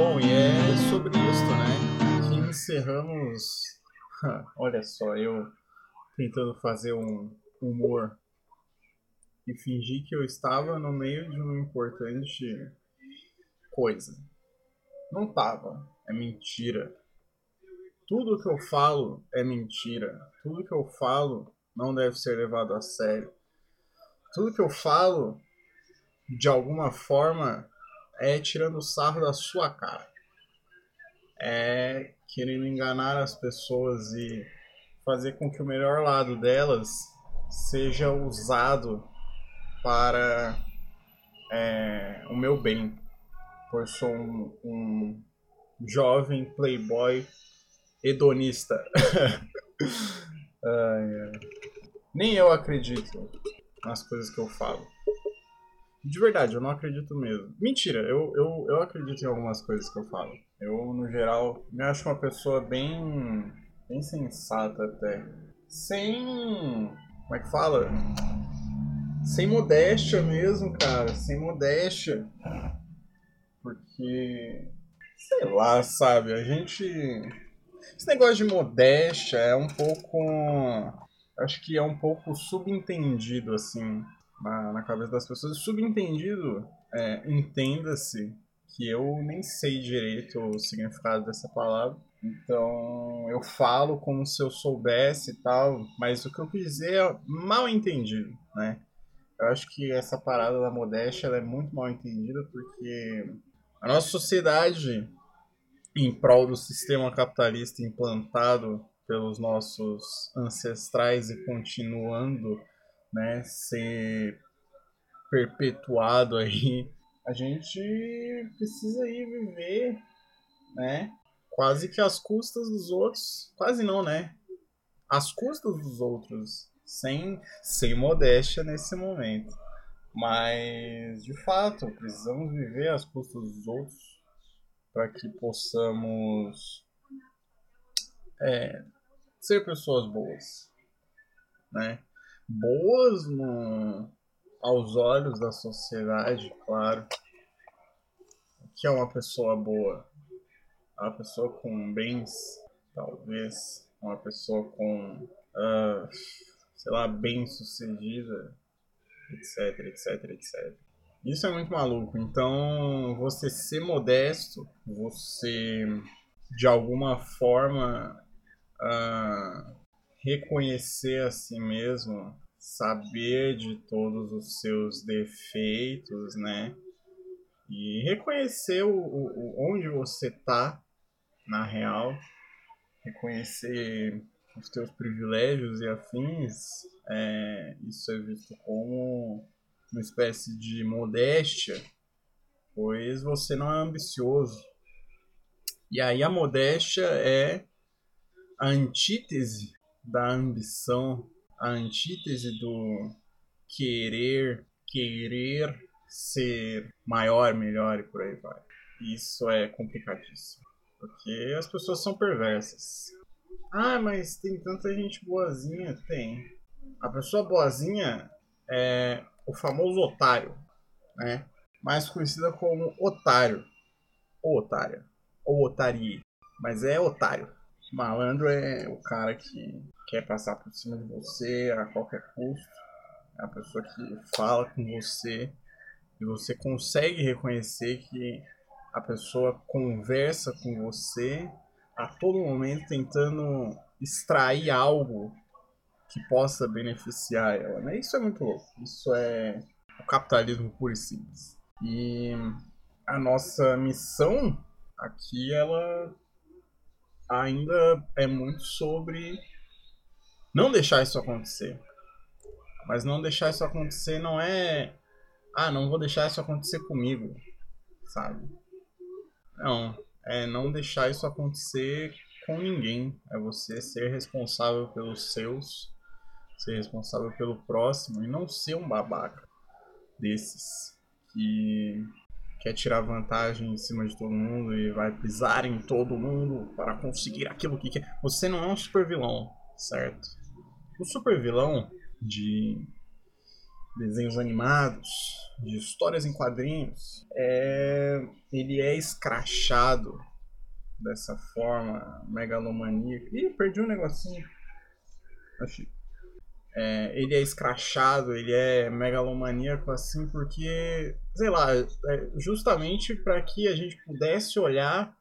Bom, e é sobre isso, né? Que encerramos. Olha só, eu tentando fazer um humor e fingir que eu estava no meio de uma importante coisa. Não tava. É mentira. Tudo que eu falo é mentira. Tudo que eu falo não deve ser levado a sério. Tudo que eu falo, de alguma forma, é tirando sarro da sua cara. É querendo enganar as pessoas e fazer com que o melhor lado delas seja usado para é, o meu bem. Pois sou um, um jovem playboy hedonista. ai, ai. Nem eu acredito nas coisas que eu falo. De verdade, eu não acredito mesmo. Mentira, eu, eu, eu acredito em algumas coisas que eu falo. Eu, no geral, me acho uma pessoa bem. bem sensata até. Sem. como é que fala? Sem modéstia mesmo, cara. Sem modéstia. Porque. sei lá, sabe? A gente. Esse negócio de modéstia é um pouco. Acho que é um pouco subentendido, assim na, na cabeça das pessoas. Subentendido, é, entenda-se que eu nem sei direito o significado dessa palavra. Então eu falo como se eu soubesse e tal, mas o que eu quis dizer é mal entendido, né? Eu acho que essa parada da modéstia é muito mal entendida porque a nossa sociedade, em prol do sistema capitalista implantado pelos nossos ancestrais e continuando né, ser perpetuado aí, a gente precisa ir viver, né, quase que às custas dos outros, quase não, né, às custas dos outros, sem, sem modéstia nesse momento. Mas, de fato, precisamos viver às custas dos outros para que possamos é, ser pessoas boas, né? Boas no, aos olhos da sociedade, claro. Que é uma pessoa boa? Uma pessoa com bens, talvez. Uma pessoa com, uh, sei lá, bem sucedida, etc, etc, etc. Isso é muito maluco. Então, você ser modesto, você de alguma forma uh, reconhecer a si mesmo, saber de todos os seus defeitos, né? E reconhecer o, o onde você tá na real, reconhecer os teus privilégios e afins, é, isso é visto como uma espécie de modéstia, pois você não é ambicioso. E aí a modéstia é a antítese da ambição, a antítese do querer, querer ser maior, melhor e por aí vai. Isso é complicadíssimo, porque as pessoas são perversas. Ah, mas tem tanta gente boazinha, tem. A pessoa boazinha é o famoso otário, né? Mais conhecida como otário, ou otária, ou otarie, mas é otário. Malandro é o cara que quer passar por cima de você a qualquer custo. É a pessoa que fala com você e você consegue reconhecer que a pessoa conversa com você a todo momento tentando extrair algo que possa beneficiar ela. Né? Isso é muito louco. Isso é o capitalismo puro e simples. E a nossa missão aqui, ela ainda é muito sobre não deixar isso acontecer. Mas não deixar isso acontecer não é. Ah, não vou deixar isso acontecer comigo, sabe? Não. É não deixar isso acontecer com ninguém. É você ser responsável pelos seus, ser responsável pelo próximo e não ser um babaca desses que quer tirar vantagem em cima de todo mundo e vai pisar em todo mundo para conseguir aquilo que quer. Você não é um super vilão, certo? O super vilão de desenhos animados, de histórias em quadrinhos, é... ele é escrachado dessa forma megalomaníaca. Ih, perdi um negocinho. Achei. É, ele é escrachado, ele é megalomaníaco assim, porque, sei lá, é justamente para que a gente pudesse olhar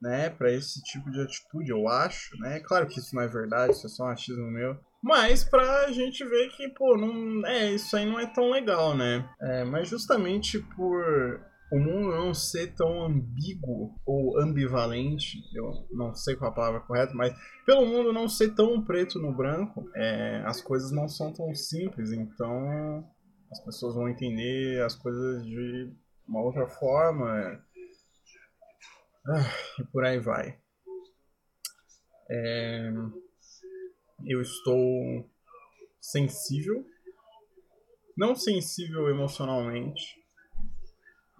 né, para esse tipo de atitude, eu acho, né? Claro que isso não é verdade, isso é só um achismo meu. Mas pra gente ver que, pô, não, é, isso aí não é tão legal, né? É, mas justamente por o mundo não ser tão ambíguo ou ambivalente, eu não sei qual a palavra correta, mas pelo mundo não ser tão preto no branco, é, as coisas não são tão simples, então as pessoas vão entender as coisas de uma outra forma ah, e por aí vai. É, eu estou sensível, não sensível emocionalmente,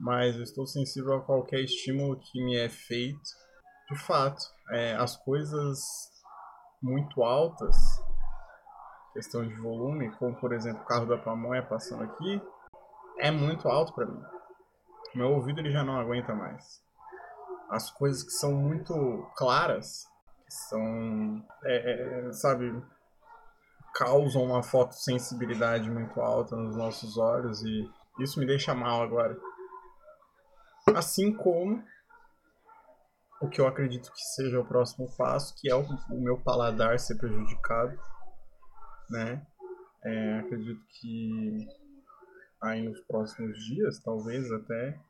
mas eu estou sensível a qualquer estímulo que me é feito. De fato, é, as coisas muito altas, questão de volume, como por exemplo o carro da pamonha passando aqui, é muito alto para mim. Meu ouvido ele já não aguenta mais. As coisas que são muito claras, que são, é, é, sabe, causam uma fotossensibilidade muito alta nos nossos olhos e isso me deixa mal agora. Assim como o que eu acredito que seja o próximo passo, que é o, o meu paladar ser prejudicado, né? É, acredito que aí nos próximos dias, talvez até,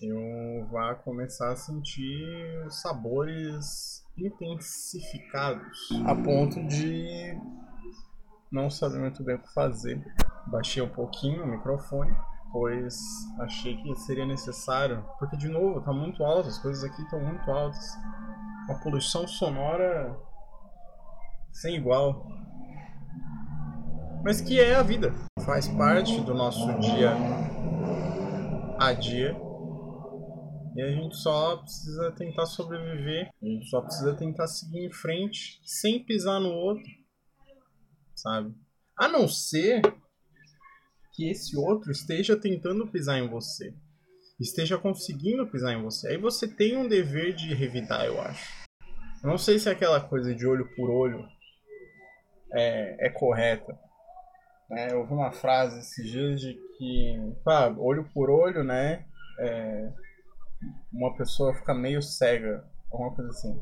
eu vá começar a sentir sabores intensificados, a ponto de não saber muito bem o que fazer. Baixei um pouquinho o microfone pois achei que seria necessário, porque de novo está muito alto, as coisas aqui estão muito altas, uma poluição sonora sem igual, mas que é a vida, faz parte do nosso dia a dia. E a gente só precisa tentar sobreviver, a gente só precisa tentar seguir em frente sem pisar no outro, sabe? A não ser que esse outro esteja tentando pisar em você. Esteja conseguindo pisar em você. Aí você tem um dever de revidar, eu acho. Eu não sei se aquela coisa de olho por olho é, é correta. É, eu ouvi uma frase esses dias de que, pá, olho por olho, né? É, uma pessoa fica meio cega. Alguma coisa assim.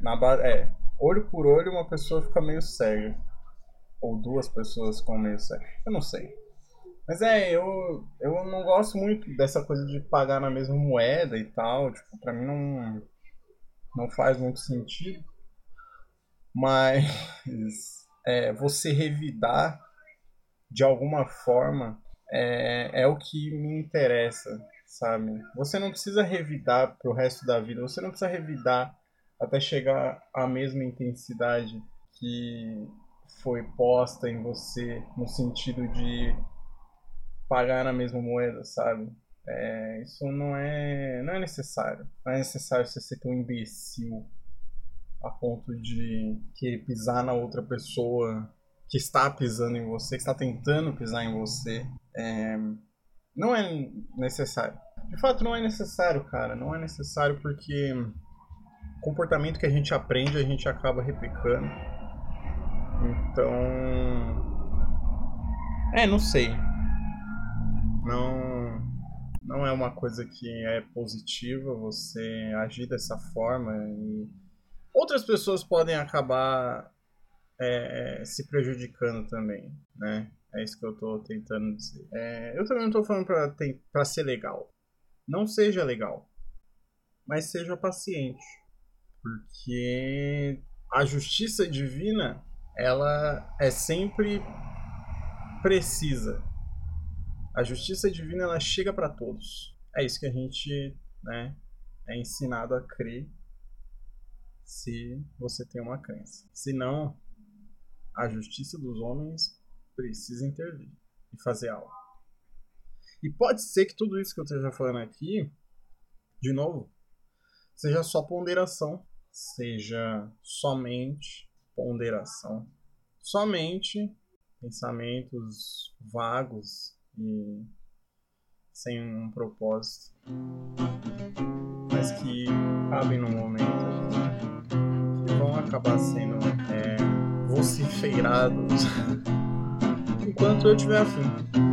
Na é, olho por olho, uma pessoa fica meio cega ou duas pessoas com meio sexo. Eu não sei. Mas é, eu, eu não gosto muito dessa coisa de pagar na mesma moeda e tal. Tipo, pra mim não, não faz muito sentido. Mas é, você revidar de alguma forma é, é o que me interessa, sabe? Você não precisa revidar pro resto da vida. Você não precisa revidar até chegar à mesma intensidade que foi posta em você no sentido de pagar na mesma moeda, sabe? É, isso não é, não é necessário. Não é necessário você ser tão imbecil a ponto de querer pisar na outra pessoa que está pisando em você, que está tentando pisar em você. É, não é necessário. De fato, não é necessário, cara. Não é necessário porque comportamento que a gente aprende, a gente acaba replicando. Então. É, não sei. Não. Não é uma coisa que é positiva você agir dessa forma e outras pessoas podem acabar é, se prejudicando também, né? É isso que eu tô tentando dizer. É, eu também não tô falando pra, pra ser legal. Não seja legal. Mas seja paciente. Porque a justiça divina ela é sempre precisa. A justiça divina ela chega para todos. É isso que a gente, né, é ensinado a crer se você tem uma crença. Senão, a justiça dos homens precisa intervir e fazer algo. E pode ser que tudo isso que eu esteja falando aqui, de novo, seja só ponderação, seja somente ponderação. Somente pensamentos vagos e sem um propósito. Mas que cabem no momento aqui, que vão acabar sendo é, vociferados enquanto eu tiver afim.